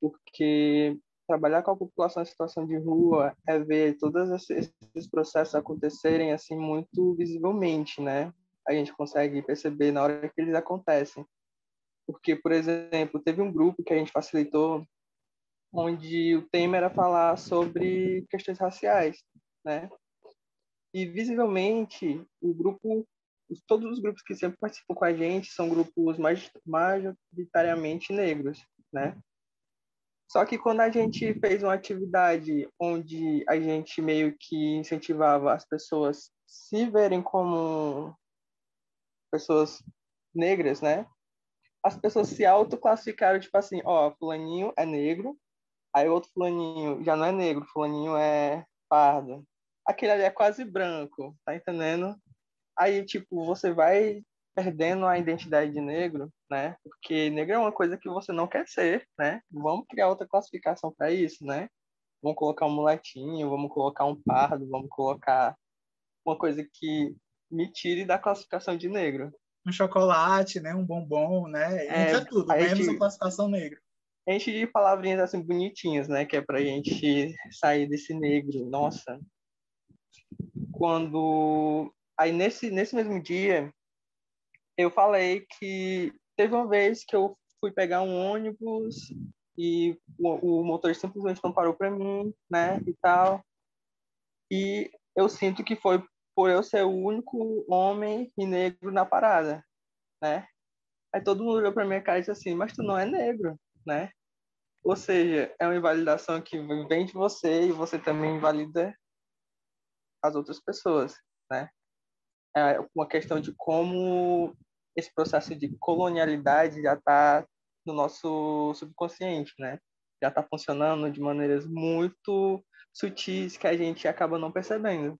porque trabalhar com a população em situação de rua é ver todos esses processos acontecerem assim muito visivelmente, né? A gente consegue perceber na hora que eles acontecem. Porque, por exemplo, teve um grupo que a gente facilitou onde o tema era falar sobre questões raciais, né? E visivelmente o grupo todos os grupos que sempre participam com a gente são grupos majoritariamente negros, né? Só que quando a gente fez uma atividade onde a gente meio que incentivava as pessoas se verem como pessoas negras, né? As pessoas se autoclassificaram, tipo assim, ó, fulaninho é negro, aí outro fulaninho já não é negro, fulaninho é pardo. Aquele ali é quase branco, tá entendendo? Aí, tipo, você vai perdendo a identidade de negro, né? Porque negro é uma coisa que você não quer ser, né? Vamos criar outra classificação para isso, né? Vamos colocar um muletinho, vamos colocar um pardo, vamos colocar uma coisa que me tire da classificação de negro. Um chocolate, né? Um bombom, né? É, Entra tudo, menos gente, a classificação negra. Enche de palavrinhas assim bonitinhas, né? Que é pra gente sair desse negro. Nossa. Quando aí nesse nesse mesmo dia eu falei que teve uma vez que eu fui pegar um ônibus e o, o simplesmente não parou para mim, né, e tal. E eu sinto que foi por eu ser o único homem e negro na parada, né? Aí todo mundo olhou para minha cara e disse assim: "Mas tu não é negro, né?" Ou seja, é uma invalidação que vem de você e você também invalida as outras pessoas, né? É uma questão de como esse processo de colonialidade já está no nosso subconsciente, né? Já está funcionando de maneiras muito sutis que a gente acaba não percebendo.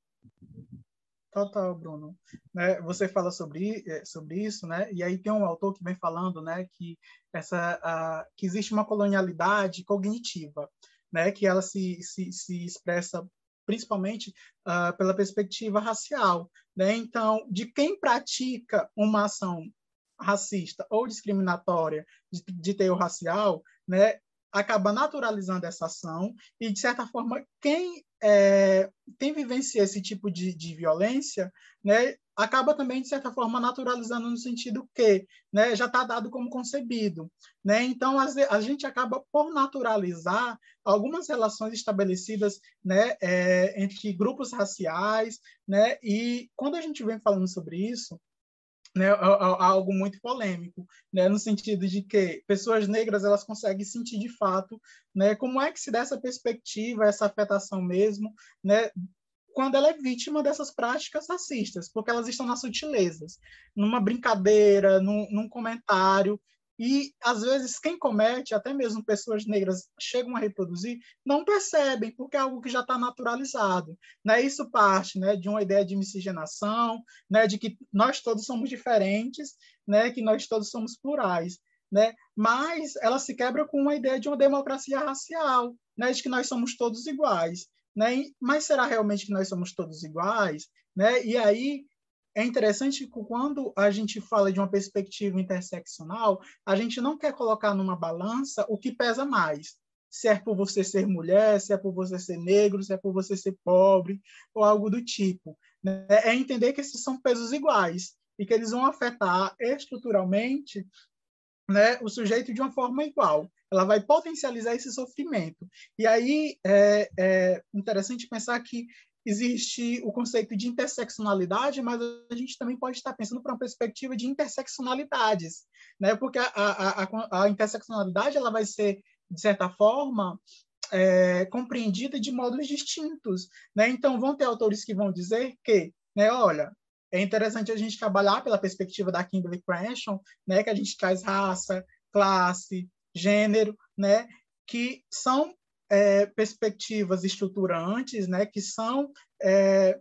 Total, Bruno. Né, você fala sobre, é, sobre isso, né? E aí tem um autor que vem falando, né, que essa que existe uma colonialidade cognitiva, né, que ela se, se, se expressa principalmente uh, pela perspectiva racial, né? Então, de quem pratica uma ação racista ou discriminatória de, de teor racial, né, acaba naturalizando essa ação e, de certa forma, quem, é, quem vivencia esse tipo de, de violência né, acaba também, de certa forma, naturalizando no sentido que né, já está dado como concebido. Né? Então, a, gente acaba por naturalizar algumas relações estabelecidas né, é, entre grupos raciais, né? e quando a gente vem falando sobre isso, né, algo muito polêmico, né, no sentido de que pessoas negras elas conseguem sentir de fato, né, como é que se dá essa perspectiva, essa afetação mesmo, né, quando ela é vítima dessas práticas racistas, porque elas estão nas sutilezas, numa brincadeira, num, num comentário, e, às vezes, quem comete, até mesmo pessoas negras chegam a reproduzir, não percebem, porque é algo que já está naturalizado. Né? Isso parte né, de uma ideia de miscigenação, né, de que nós todos somos diferentes, né, que nós todos somos plurais. Né? Mas ela se quebra com uma ideia de uma democracia racial, né, de que nós somos todos iguais. Né? Mas será realmente que nós somos todos iguais? Né? E aí é interessante que quando a gente fala de uma perspectiva interseccional, a gente não quer colocar numa balança o que pesa mais. Se é por você ser mulher, se é por você ser negro, se é por você ser pobre, ou algo do tipo. Né? É entender que esses são pesos iguais e que eles vão afetar estruturalmente né, o sujeito de uma forma igual. Ela vai potencializar esse sofrimento. E aí é, é interessante pensar que existe o conceito de interseccionalidade, mas a gente também pode estar pensando para uma perspectiva de interseccionalidades, né? Porque a, a, a, a interseccionalidade ela vai ser de certa forma é, compreendida de modos distintos, né? Então vão ter autores que vão dizer que, né? Olha, é interessante a gente trabalhar pela perspectiva da Kimberly Crenshaw, né? Que a gente traz raça, classe, gênero, né? Que são é, perspectivas estruturantes, né, que são é,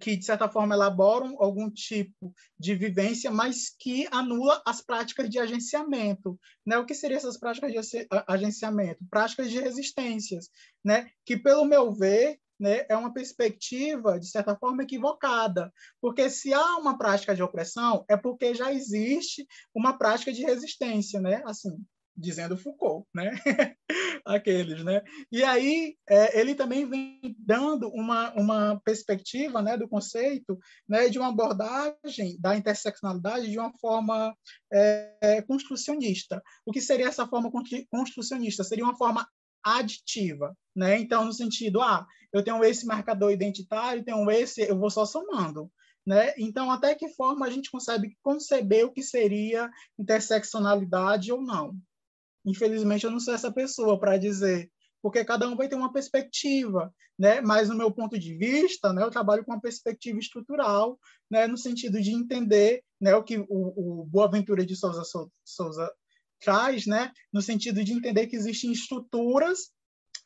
que de certa forma elaboram algum tipo de vivência, mas que anula as práticas de agenciamento, né? O que seriam essas práticas de agenciamento? Práticas de resistências, né? Que pelo meu ver né, é uma perspectiva, de certa forma, equivocada. Porque se há uma prática de opressão, é porque já existe uma prática de resistência. Né? Assim, dizendo Foucault, né? Aqueles, né? E aí é, ele também vem dando uma, uma perspectiva, né, do conceito, né, de uma abordagem da interseccionalidade de uma forma é, construcionista. O que seria essa forma construcionista? Seria uma forma aditiva, né? Então, no sentido, ah, eu tenho esse marcador identitário, tenho esse, eu vou só somando. Né? Então, até que forma a gente consegue conceber o que seria interseccionalidade ou não? Infelizmente, eu não sou essa pessoa para dizer, porque cada um vai ter uma perspectiva, né? Mas no meu ponto de vista, né, eu trabalho com uma perspectiva estrutural, né, no sentido de entender, né, o que o, o Boaventura de Souza, Souza traz, né, no sentido de entender que existem estruturas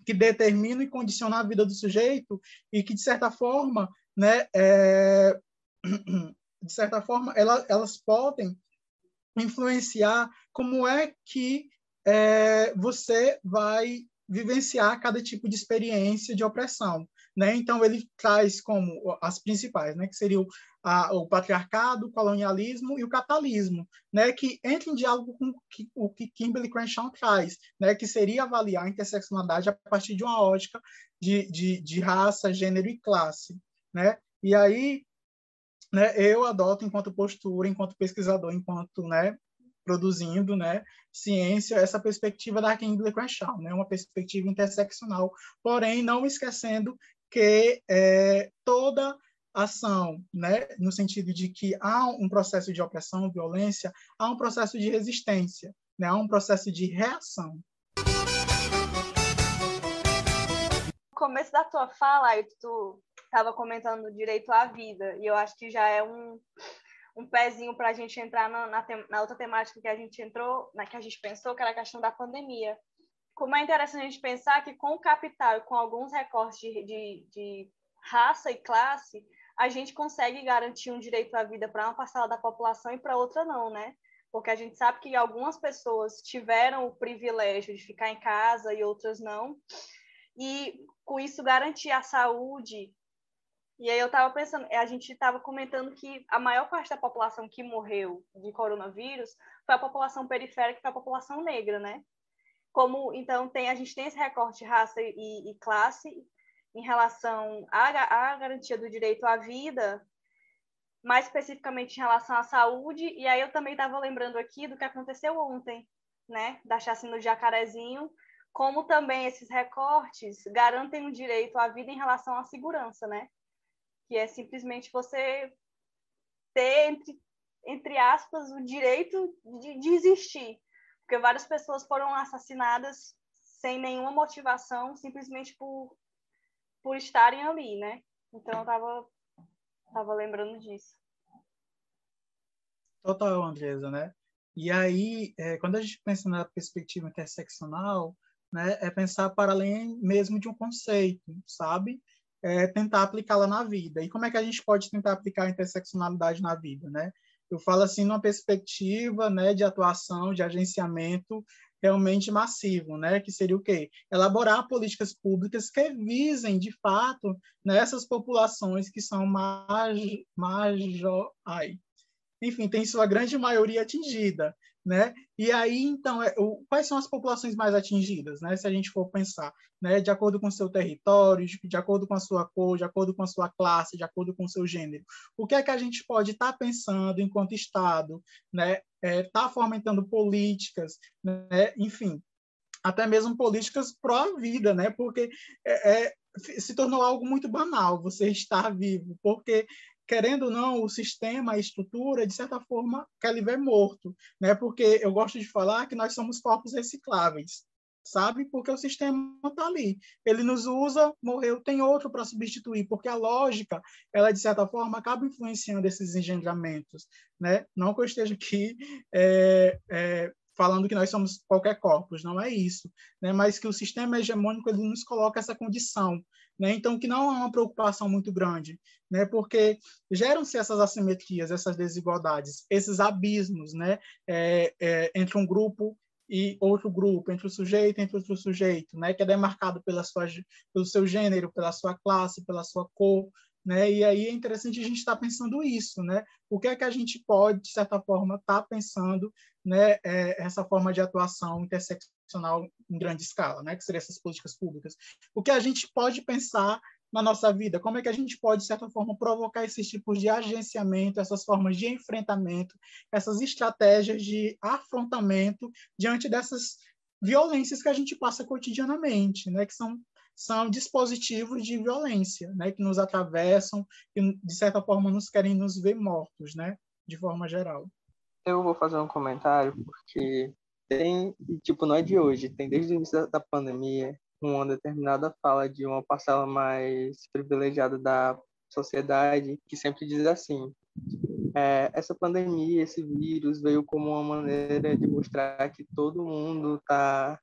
que determinam e condicionam a vida do sujeito e que de certa forma, né, é, de certa forma, elas, elas podem influenciar como é que é, você vai vivenciar cada tipo de experiência de opressão. Né? Então, ele traz como as principais, né? que seriam a, o patriarcado, o colonialismo e o capitalismo, né? que entram em diálogo com o que Kimberly Crenshaw traz, né? que seria avaliar a interseccionalidade a partir de uma ótica de, de, de raça, gênero e classe. Né? E aí, né, eu adoto enquanto postura, enquanto pesquisador, enquanto né, produzindo né, ciência, essa perspectiva da Kimberly Crenshaw, né, uma perspectiva interseccional, porém não esquecendo que é, toda ação, né, no sentido de que há um processo de opressão, violência, há um processo de resistência, né, há um processo de reação. No começo da tua fala, tu estava comentando direito à vida, e eu acho que já é um, um pezinho para a gente entrar na, na, na, outra temática que a gente entrou, na que a gente pensou, que era a questão da pandemia. Como é interessante a gente pensar que com o capital com alguns recortes de, de, de raça e classe, a gente consegue garantir um direito à vida para uma parcela da população e para outra não, né? Porque a gente sabe que algumas pessoas tiveram o privilégio de ficar em casa e outras não. E com isso garantir a saúde. E aí eu estava pensando, a gente estava comentando que a maior parte da população que morreu de coronavírus foi a população periférica, foi a população negra, né? Como então tem a gente tem esse recorte raça e, e classe em relação à, à garantia do direito à vida, mais especificamente em relação à saúde. E aí eu também estava lembrando aqui do que aconteceu ontem, né, da chacina do Jacarezinho, como também esses recortes garantem o direito à vida em relação à segurança, né? Que é simplesmente você ter, entre, entre aspas, o direito de, de existir. Porque várias pessoas foram assassinadas sem nenhuma motivação, simplesmente por por estarem ali, né? Então eu tava, tava lembrando disso. Total, Andresa, né? E aí, é, quando a gente pensa na perspectiva interseccional, né, é pensar para além mesmo de um conceito, sabe? É tentar aplicá-la na vida. E como é que a gente pode tentar aplicar a interseccionalidade na vida, né? Eu falo assim numa perspectiva, né, de atuação, de agenciamento realmente massivo, né? Que seria o quê? Elaborar políticas públicas que visem, de fato, nessas populações que são mais, mais ai, enfim, tem sua grande maioria atingida, né? E aí, então, é, o, quais são as populações mais atingidas, né? Se a gente for pensar, né? De acordo com o seu território, de, de acordo com a sua cor, de acordo com a sua classe, de acordo com o seu gênero. O que é que a gente pode estar tá pensando enquanto Estado, né? É, tá fomentando políticas, né? Enfim, até mesmo políticas pró-vida, né? Porque é, é, se tornou algo muito banal você estar vivo, porque querendo ou não, o sistema, a estrutura, de certa forma, quer lhe ver morto, né? Porque eu gosto de falar que nós somos corpos recicláveis, sabe? Porque o sistema está ali. Ele nos usa, morreu, tem outro para substituir, porque a lógica, ela, de certa forma, acaba influenciando esses engendramentos, né? Não que eu esteja aqui é, é, falando que nós somos qualquer corpus, não é isso, né? Mas que o sistema hegemônico ele nos coloca essa condição né? Então, que não é uma preocupação muito grande, né? porque geram-se essas assimetrias, essas desigualdades, esses abismos né? É, é, entre um grupo e outro grupo, entre o sujeito e entre outro sujeito, né? que é demarcado pela sua, pelo seu gênero, pela sua classe, pela sua cor, né? E aí é interessante a gente estar tá pensando isso, né? O que é que a gente pode, de certa forma, estar tá pensando, né? É, essa forma de atuação interseccional em grande escala, né? Que seriam essas políticas públicas. O que a gente pode pensar na nossa vida? Como é que a gente pode, de certa forma, provocar esses tipos de agenciamento, essas formas de enfrentamento, essas estratégias de afrontamento diante dessas violências que a gente passa cotidianamente, né? Que são são dispositivos de violência, né, que nos atravessam, que de certa forma nos querem nos ver mortos, né, de forma geral. Eu vou fazer um comentário porque tem, tipo, não é de hoje, tem desde o início da, pandemia uma determinada fala de uma parcela mais privilegiada da sociedade que sempre diz assim: é, essa pandemia, esse vírus veio como uma maneira de mostrar que todo mundo está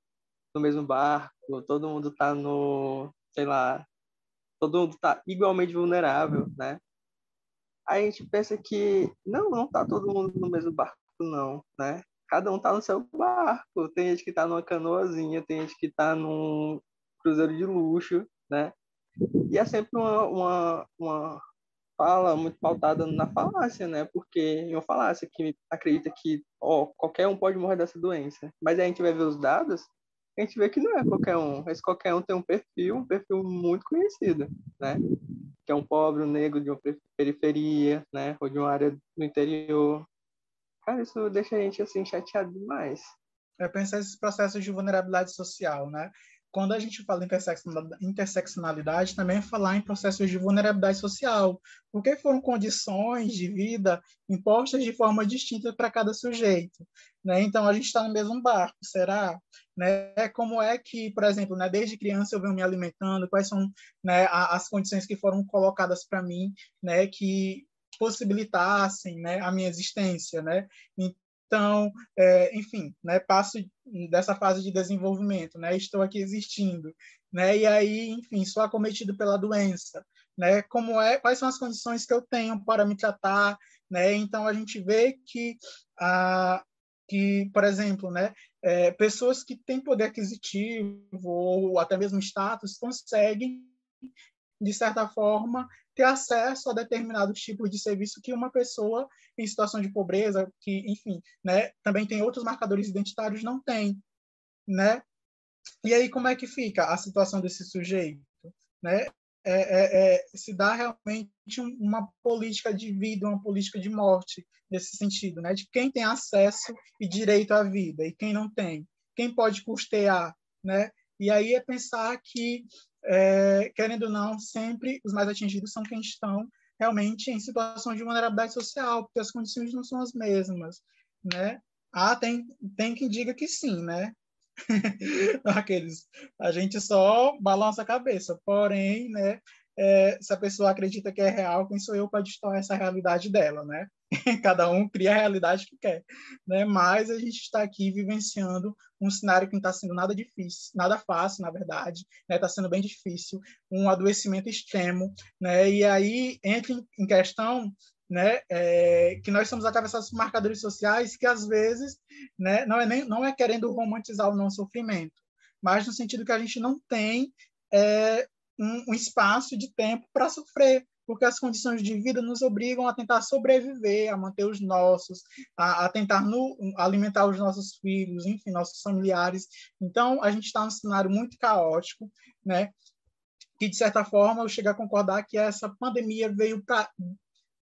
no mesmo barco, todo mundo está no, sei lá, todo mundo está igualmente vulnerável, né? A gente pensa que não, não está todo mundo no mesmo barco, não, né? Cada um está no seu barco. Tem gente que está numa canoazinha, tem gente que está num cruzeiro de luxo, né? E é sempre uma, uma, uma fala muito pautada na falácia, né? Porque é uma falácia que acredita que ó, qualquer um pode morrer dessa doença. Mas aí a gente vai ver os dados, a gente vê que não é qualquer um. Esse qualquer um tem um perfil, um perfil muito conhecido, né? Que é um pobre, um negro de uma periferia, né? Ou de uma área do interior. Cara, isso deixa a gente, assim, chateado demais. É pensar esses processos de vulnerabilidade social, né? Quando a gente fala em interseccionalidade, também é falar em processos de vulnerabilidade social, porque foram condições de vida impostas de forma distinta para cada sujeito. Né? Então, a gente está no mesmo barco, será? Né? Como é que, por exemplo, né, desde criança eu venho me alimentando, quais são né, as condições que foram colocadas para mim né, que possibilitassem né, a minha existência, né? Então, é, enfim, né, passo dessa fase de desenvolvimento, né, estou aqui existindo, né, e aí, enfim, sou acometido pela doença, né? Como é, quais são as condições que eu tenho para me tratar, né? Então a gente vê que a que, por exemplo, né, é, pessoas que têm poder aquisitivo ou até mesmo status conseguem, de certa forma, ter acesso a determinados tipos de serviço que uma pessoa em situação de pobreza, que, enfim, né, também tem outros marcadores identitários, não tem, né? E aí como é que fica a situação desse sujeito, né? É, é, é, se dá realmente uma política de vida, uma política de morte nesse sentido, né? De quem tem acesso e direito à vida e quem não tem, quem pode custear, né? E aí é pensar que, é, querendo ou não, sempre os mais atingidos são quem estão realmente em situação de vulnerabilidade social, porque as condições não são as mesmas, né? Ah, tem, tem quem diga que sim, né? Aqueles, a gente só balança a cabeça, porém, né? É, se a pessoa acredita que é real, quem sou eu para distorcer essa realidade dela, né? Cada um cria a realidade que quer, né? Mas a gente está aqui vivenciando um cenário que não está sendo nada difícil, nada fácil, na verdade, né? Está sendo bem difícil, um adoecimento extremo, né? E aí entra em questão né, é, que nós somos atravessados por marcadores sociais que às vezes, né, não é nem não é querendo romantizar o não sofrimento, mas no sentido que a gente não tem é, um, um espaço de tempo para sofrer, porque as condições de vida nos obrigam a tentar sobreviver, a manter os nossos, a, a tentar no, alimentar os nossos filhos, enfim, nossos familiares. Então, a gente está num cenário muito caótico, né? Que, de certa forma, eu chego a concordar que essa pandemia veio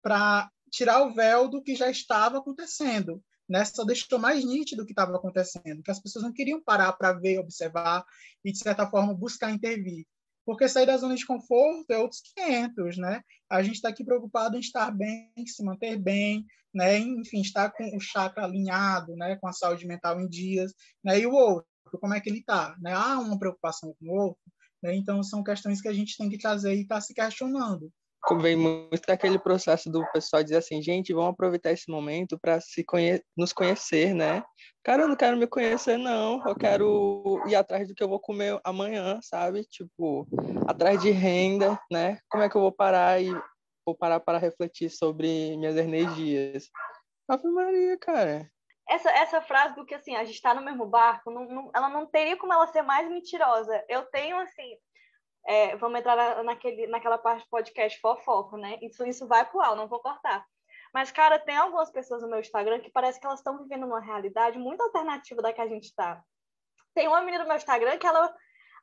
para tirar o véu do que já estava acontecendo. Né? Só deixou mais nítido o que estava acontecendo, que as pessoas não queriam parar para ver, observar e, de certa forma, buscar intervir. Porque sair da zona de conforto é outros 500, né? A gente está aqui preocupado em estar bem, se manter bem, né? Enfim, estar com o chakra alinhado, né? Com a saúde mental em dias, né? E o outro, como é que ele está? Né? Há uma preocupação com o outro, né? Então, são questões que a gente tem que trazer e estar tá se questionando vem muito daquele processo do pessoal dizer assim, gente, vamos aproveitar esse momento para se conhe nos conhecer, né? Cara, eu não quero me conhecer, não. Eu quero ir atrás do que eu vou comer amanhã, sabe? Tipo, atrás de renda, né? Como é que eu vou parar e vou parar para refletir sobre minhas energias? Ave Maria, cara. Essa, essa frase do que assim, a gente está no mesmo barco, não, não, ela não teria como ela ser mais mentirosa. Eu tenho assim, é, vamos entrar naquele, naquela parte do podcast fofoca, né? Isso, isso vai pro ar, não vou cortar. Mas, cara, tem algumas pessoas no meu Instagram que parece que elas estão vivendo uma realidade muito alternativa da que a gente está. Tem uma menina no meu Instagram que ela,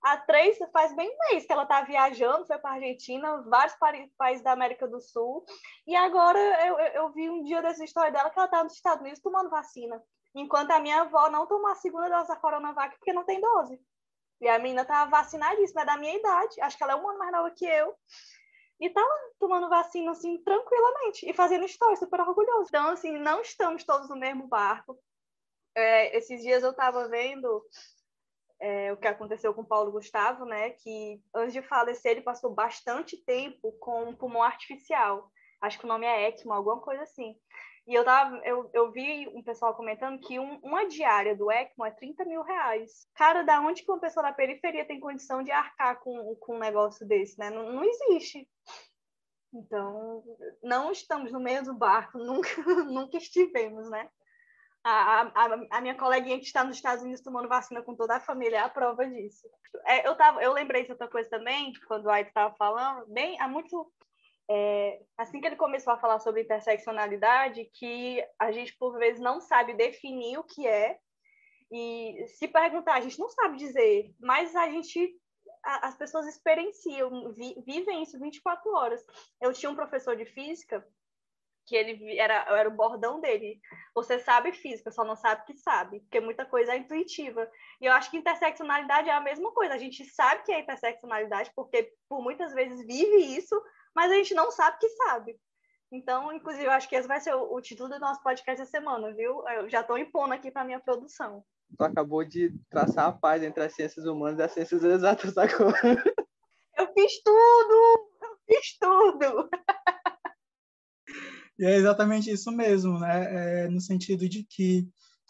há três, faz bem um mês que ela tá viajando, foi para Argentina, vários países da América do Sul, e agora eu, eu, vi um dia dessa história dela que ela tá nos Estados Unidos tomando vacina, enquanto a minha avó não tomou a segunda dose da Coronavac porque não tem dose. E a menina tava vacinadíssima, é da minha idade. Acho que ela é um ano mais nova que eu. E tava tomando vacina, assim, tranquilamente. E fazendo história, super orgulhoso. Então, assim, não estamos todos no mesmo barco. É, esses dias eu tava vendo é, o que aconteceu com o Paulo Gustavo, né? Que antes de falecer, ele passou bastante tempo com um pulmão artificial. Acho que o nome é ECMO, alguma coisa assim. E eu, tava, eu, eu vi um pessoal comentando que um, uma diária do ECMO é 30 mil reais. Cara, da onde que uma pessoa da periferia tem condição de arcar com, com um negócio desse, né? Não, não existe. Então, não estamos no mesmo barco, nunca, nunca estivemos, né? A, a, a, minha coleguinha que está nos Estados Unidos tomando vacina com toda a família é a prova disso. É, eu, tava, eu lembrei de outra coisa também, quando o Aito estava falando, bem, há muito, é, assim que ele começou a falar sobre interseccionalidade, que a gente, por vezes, não sabe definir o que é, e se perguntar, a gente não sabe dizer, mas a gente, a, as pessoas experienciam, vi, vivem isso 24 horas. Eu tinha um professor de física que ele era, era o bordão dele. Você sabe física, só não sabe que sabe, porque muita coisa é intuitiva. E eu acho que interseccionalidade é a mesma coisa. A gente sabe que é interseccionalidade, porque por muitas vezes vive isso, mas a gente não sabe que sabe. Então, inclusive, eu acho que esse vai ser o, o título do nosso podcast essa semana, viu? Eu já estou impondo aqui para minha produção. Tu acabou de traçar a paz entre as ciências humanas e as ciências exatas agora. Eu fiz tudo! Eu fiz tudo! E é exatamente isso mesmo, né? É, no sentido de que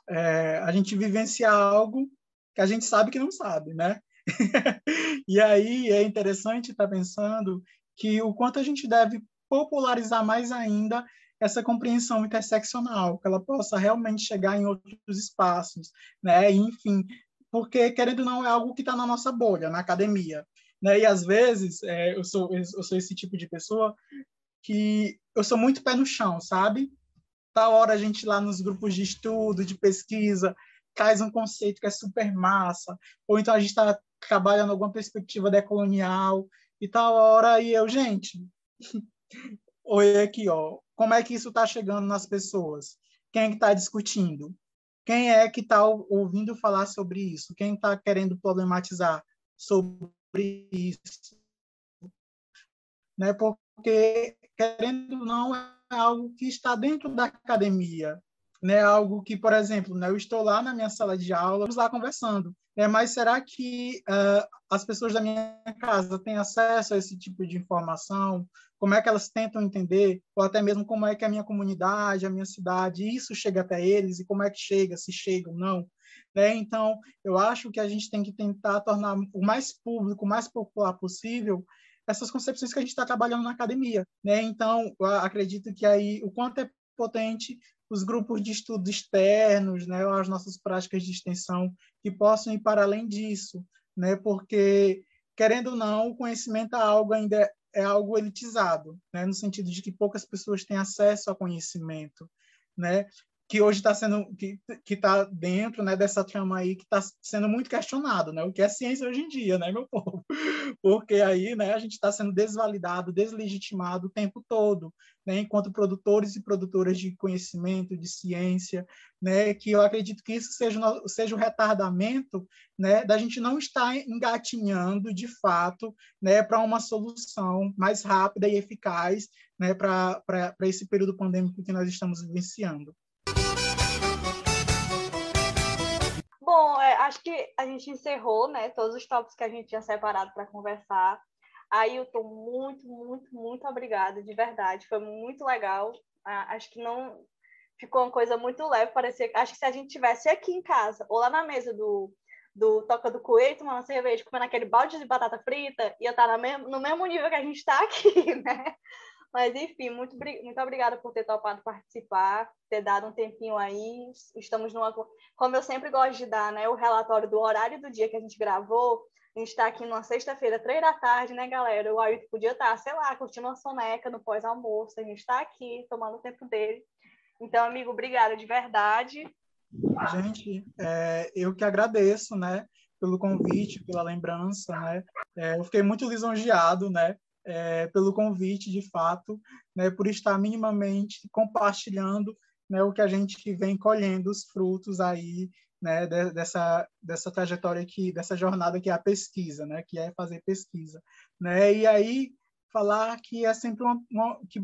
é, a gente vivencia algo que a gente sabe que não sabe, né? e aí é interessante estar tá pensando que o quanto a gente deve popularizar mais ainda essa compreensão interseccional, que ela possa realmente chegar em outros espaços, né? enfim, porque querendo ou não é algo que está na nossa bolha, na academia, né? E às vezes é, eu sou eu sou esse tipo de pessoa que eu sou muito pé no chão, sabe? Tá hora a gente lá nos grupos de estudo, de pesquisa, traz um conceito que é super massa, ou então a gente está trabalhando alguma perspectiva decolonial e tal hora e eu, gente, oi aqui, ó, como é que isso está chegando nas pessoas? Quem é está discutindo? Quem é que está ouvindo falar sobre isso? Quem está querendo problematizar sobre isso? Né? Porque, querendo ou não, é algo que está dentro da academia. Né? Algo que, por exemplo, né, eu estou lá na minha sala de aula, vamos lá conversando. Né? Mas será que uh, as pessoas da minha casa têm acesso a esse tipo de informação? Como é que elas tentam entender? Ou até mesmo como é que a minha comunidade, a minha cidade, isso chega até eles? E como é que chega, se chega ou não? Né? Então, eu acho que a gente tem que tentar tornar o mais público, o mais popular possível, essas concepções que a gente está trabalhando na academia. Né? Então, acredito que aí o quanto é potente os grupos de estudo externos, né, as nossas práticas de extensão que possam ir para além disso, né, porque querendo ou não, o conhecimento é algo ainda é algo elitizado, né, no sentido de que poucas pessoas têm acesso ao conhecimento, né? Que hoje está sendo que está dentro né dessa trama aí que está sendo muito questionado né o que é ciência hoje em dia né meu povo? Porque aí né a gente está sendo desvalidado deslegitimado o tempo todo né enquanto produtores e produtoras de conhecimento de ciência né que eu acredito que isso seja seja o retardamento né da gente não estar engatinhando de fato né para uma solução mais rápida e eficaz né para para esse período pandêmico que nós estamos vivenciando Bom, é, acho que a gente encerrou, né, todos os tópicos que a gente tinha separado para conversar. Ailton, muito, muito, muito obrigada, de verdade. Foi muito legal. Ah, acho que não ficou uma coisa muito leve. Parecia, acho que se a gente tivesse aqui em casa ou lá na mesa do, do Toca do Coelho, tomando cerveja, comendo aquele balde de batata frita, ia estar no mesmo nível que a gente está aqui, né? Mas, enfim, muito, muito obrigada por ter topado participar, ter dado um tempinho aí. Estamos numa. Como eu sempre gosto de dar, né? O relatório do horário do dia que a gente gravou. A gente está aqui numa sexta-feira, três da tarde, né, galera? O Ailton podia estar, sei lá, curtindo uma soneca no pós-almoço. A gente está aqui, tomando o tempo dele. Então, amigo, obrigada de verdade. Gente, é, eu que agradeço, né? Pelo convite, pela lembrança, né? É, eu fiquei muito lisonjeado, né? É, pelo convite, de fato, né, por estar minimamente compartilhando né, o que a gente vem colhendo os frutos aí né, dessa dessa trajetória aqui, dessa jornada que é a pesquisa, né, que é fazer pesquisa, né, e aí falar que é sempre uma, uma que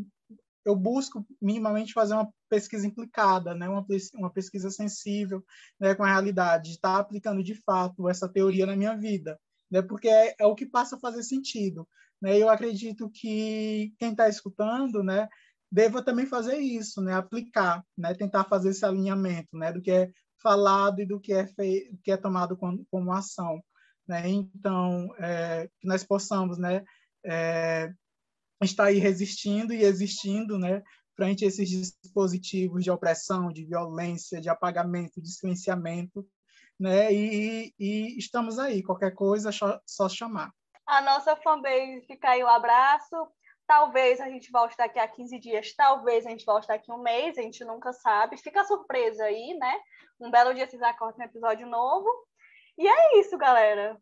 eu busco minimamente fazer uma pesquisa implicada, né, uma, uma pesquisa sensível, né, com a realidade, estar aplicando de fato essa teoria na minha vida, né, porque é, é o que passa a fazer sentido, né? Eu acredito que quem está escutando, né, deva também fazer isso, né, aplicar, né, tentar fazer esse alinhamento, né, do que é falado e do que é feito, que é tomado como, como ação, né? Então, é, que nós possamos, né, é, estar aí resistindo e existindo, né, frente a esses dispositivos de opressão, de violência, de apagamento, de silenciamento, né? E, e estamos aí. Qualquer coisa, só, só chamar a nossa fanbase fica aí o um abraço. Talvez a gente volte daqui a 15 dias, talvez a gente volte daqui a um mês, a gente nunca sabe. Fica surpresa aí, né? Um belo dia vocês acordam um episódio novo. E é isso, galera.